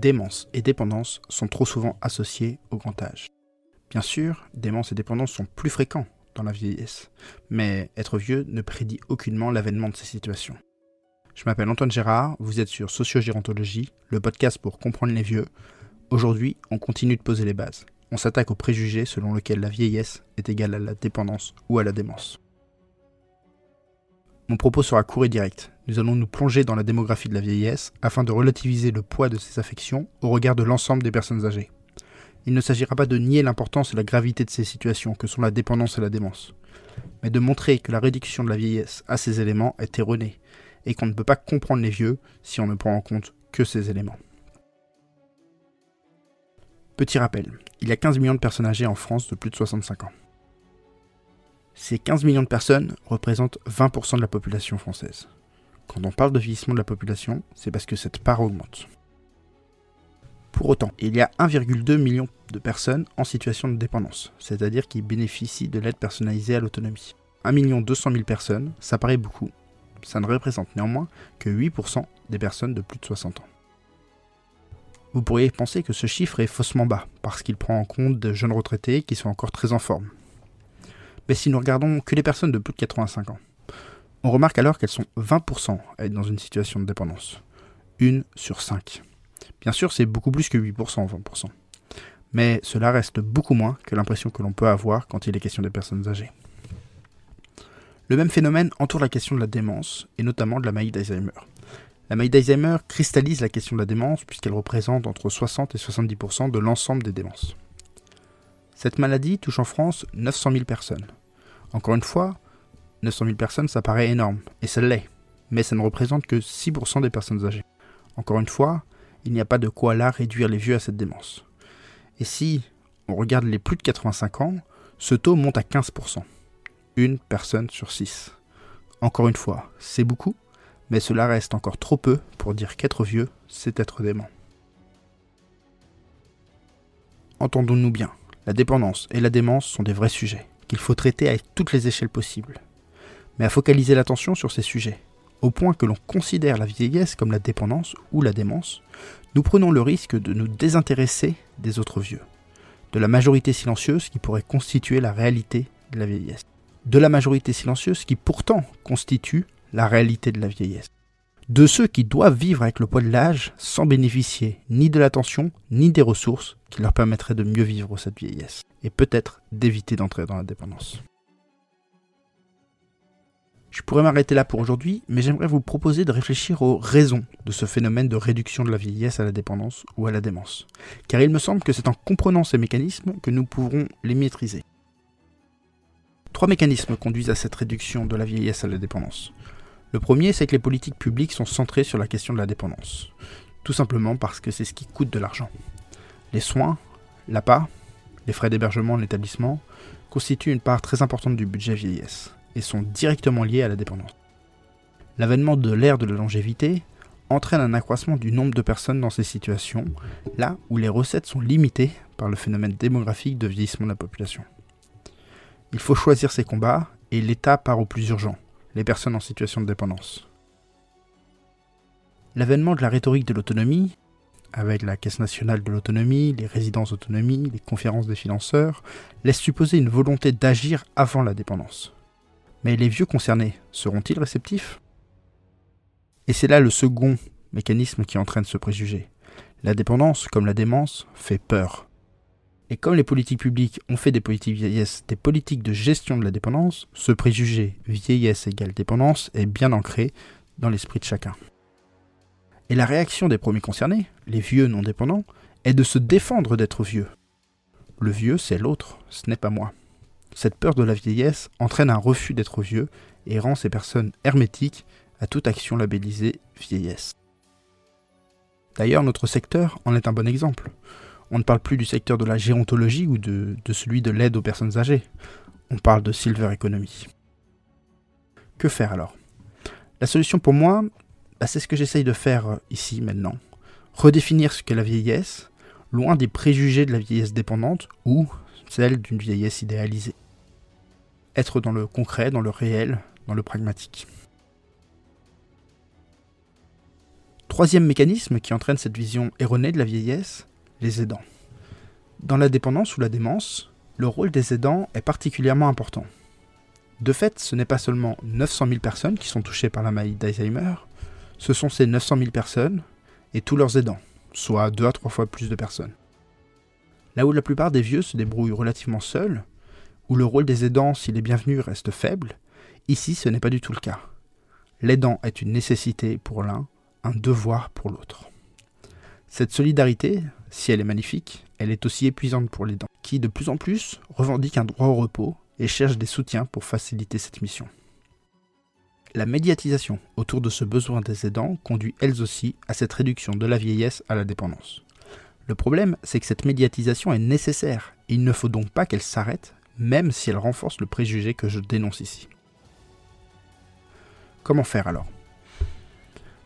démence et dépendance sont trop souvent associées au grand âge. Bien sûr, démence et dépendance sont plus fréquents dans la vieillesse, mais être vieux ne prédit aucunement l'avènement de ces situations. Je m'appelle Antoine Gérard, vous êtes sur Sociogérontologie, le podcast pour comprendre les vieux. Aujourd'hui, on continue de poser les bases. On s'attaque aux préjugés selon lesquels la vieillesse est égale à la dépendance ou à la démence. Mon propos sera court et direct. Nous allons nous plonger dans la démographie de la vieillesse afin de relativiser le poids de ces affections au regard de l'ensemble des personnes âgées. Il ne s'agira pas de nier l'importance et la gravité de ces situations que sont la dépendance et la démence, mais de montrer que la réduction de la vieillesse à ces éléments est erronée et qu'on ne peut pas comprendre les vieux si on ne prend en compte que ces éléments. Petit rappel, il y a 15 millions de personnes âgées en France de plus de 65 ans. Ces 15 millions de personnes représentent 20% de la population française. Quand on parle de vieillissement de la population, c'est parce que cette part augmente. Pour autant, il y a 1,2 million de personnes en situation de dépendance, c'est-à-dire qui bénéficient de l'aide personnalisée à l'autonomie. 1 200 000 personnes, ça paraît beaucoup, ça ne représente néanmoins que 8% des personnes de plus de 60 ans. Vous pourriez penser que ce chiffre est faussement bas, parce qu'il prend en compte de jeunes retraités qui sont encore très en forme, mais si nous regardons que les personnes de plus de 85 ans, on remarque alors qu'elles sont 20% à être dans une situation de dépendance. Une sur 5. Bien sûr, c'est beaucoup plus que 8%, 20%. Mais cela reste beaucoup moins que l'impression que l'on peut avoir quand il est question des personnes âgées. Le même phénomène entoure la question de la démence, et notamment de la maladie d'Alzheimer. La maladie d'Alzheimer cristallise la question de la démence puisqu'elle représente entre 60 et 70% de l'ensemble des démences. Cette maladie touche en France 900 000 personnes, encore une fois, 900 000 personnes, ça paraît énorme, et ça l'est, mais ça ne représente que 6% des personnes âgées. Encore une fois, il n'y a pas de quoi là réduire les vieux à cette démence. Et si on regarde les plus de 85 ans, ce taux monte à 15%. Une personne sur 6. Encore une fois, c'est beaucoup, mais cela reste encore trop peu pour dire qu'être vieux, c'est être dément. Entendons-nous bien, la dépendance et la démence sont des vrais sujets qu'il faut traiter à toutes les échelles possibles, mais à focaliser l'attention sur ces sujets, au point que l'on considère la vieillesse comme la dépendance ou la démence, nous prenons le risque de nous désintéresser des autres vieux, de la majorité silencieuse qui pourrait constituer la réalité de la vieillesse, de la majorité silencieuse qui pourtant constitue la réalité de la vieillesse, de ceux qui doivent vivre avec le poids de l'âge sans bénéficier ni de l'attention ni des ressources qui leur permettraient de mieux vivre cette vieillesse et peut-être d'éviter d'entrer dans la dépendance. Je pourrais m'arrêter là pour aujourd'hui, mais j'aimerais vous proposer de réfléchir aux raisons de ce phénomène de réduction de la vieillesse à la dépendance ou à la démence, car il me semble que c'est en comprenant ces mécanismes que nous pourrons les maîtriser. Trois mécanismes conduisent à cette réduction de la vieillesse à la dépendance. Le premier, c'est que les politiques publiques sont centrées sur la question de la dépendance, tout simplement parce que c'est ce qui coûte de l'argent. Les soins, l'APA, les frais d'hébergement de l'établissement constituent une part très importante du budget vieillesse et sont directement liés à la dépendance. L'avènement de l'ère de la longévité entraîne un accroissement du nombre de personnes dans ces situations, là où les recettes sont limitées par le phénomène démographique de vieillissement de la population. Il faut choisir ses combats et l'État part au plus urgent, les personnes en situation de dépendance. L'avènement de la rhétorique de l'autonomie avec la Caisse nationale de l'autonomie, les résidences d'autonomie, les conférences des financeurs, laisse supposer une volonté d'agir avant la dépendance. Mais les vieux concernés seront-ils réceptifs? Et c'est là le second mécanisme qui entraîne ce préjugé. La dépendance, comme la démence, fait peur. Et comme les politiques publiques ont fait des politiques vieillesse des politiques de gestion de la dépendance, ce préjugé vieillesse égale dépendance est bien ancré dans l'esprit de chacun. Et la réaction des premiers concernés, les vieux non dépendants, est de se défendre d'être vieux. Le vieux, c'est l'autre, ce n'est pas moi. Cette peur de la vieillesse entraîne un refus d'être vieux et rend ces personnes hermétiques à toute action labellisée vieillesse. D'ailleurs, notre secteur en est un bon exemple. On ne parle plus du secteur de la gérontologie ou de, celui de l'aide aux personnes âgées. On parle de silver economy. Que faire alors? La solution pour moi, bah, c'est ce que j'essaye de faire euh, ici maintenant. Redéfinir ce qu'est la vieillesse, loin des préjugés de la vieillesse dépendante ou celle d'une vieillesse idéalisée. Être dans le concret, dans le réel, dans le pragmatique. Troisième mécanisme qui entraîne cette vision erronée de la vieillesse, les aidants. Dans la dépendance ou la démence, le rôle des aidants est particulièrement important. De fait, ce n'est pas seulement 900 000 personnes qui sont touchées par la maladie d'Alzheimer, ce sont ces 900 000 personnes et tous leurs aidants, soit deux à trois fois plus de personnes. Là où la plupart des vieux se débrouillent relativement seuls, où le rôle des aidants, s'il est bienvenu, reste faible, ici ce n'est pas du tout le cas. L'aidant est une nécessité pour l'un, un devoir pour l'autre. Cette solidarité, si elle est magnifique, elle est aussi épuisante pour l'aidant, qui de plus en plus revendique un droit au repos et cherche des soutiens pour faciliter cette mission. La médiatisation autour de ce besoin des aidants conduit elles aussi à cette réduction de la vieillesse à la dépendance. Le problème, c'est que cette médiatisation est nécessaire, et il ne faut donc pas qu'elle s'arrête, même si elle renforce le préjugé que je dénonce ici. Comment faire alors?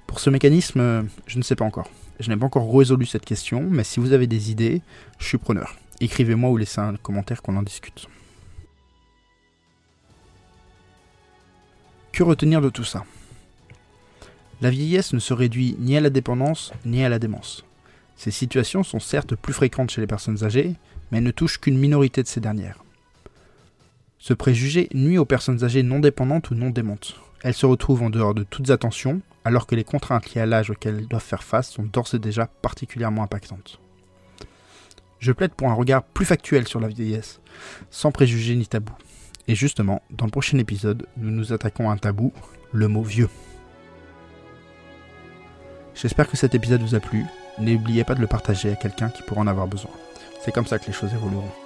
Pour ce mécanisme, je ne sais pas encore. Je n'ai pas encore résolu cette question, mais si vous avez des idées, je suis preneur. Écrivez-moi ou laissez un commentaire qu'on en discute. Que retenir de tout ça? La vieillesse ne se réduit ni à la dépendance ni à la démence. Ces situations sont certes plus fréquentes chez les personnes âgées, mais elles ne touchent qu'une minorité de ces dernières. Ce préjugé nuit aux personnes âgées non dépendantes ou non démentes. Elles se retrouvent en dehors de toutes attentions, alors que les contraintes liées à l'âge auxquelles elles doivent faire face sont d'ores et déjà particulièrement impactantes. Je plaide pour un regard plus factuel sur la vieillesse, sans préjugés ni tabous. Et justement, dans le prochain épisode, nous nous attaquons à un tabou, le mot vieux. J'espère que cet épisode vous a plu. N'oubliez pas de le partager à quelqu'un qui pourra en avoir besoin. C'est comme ça que les choses évolueront.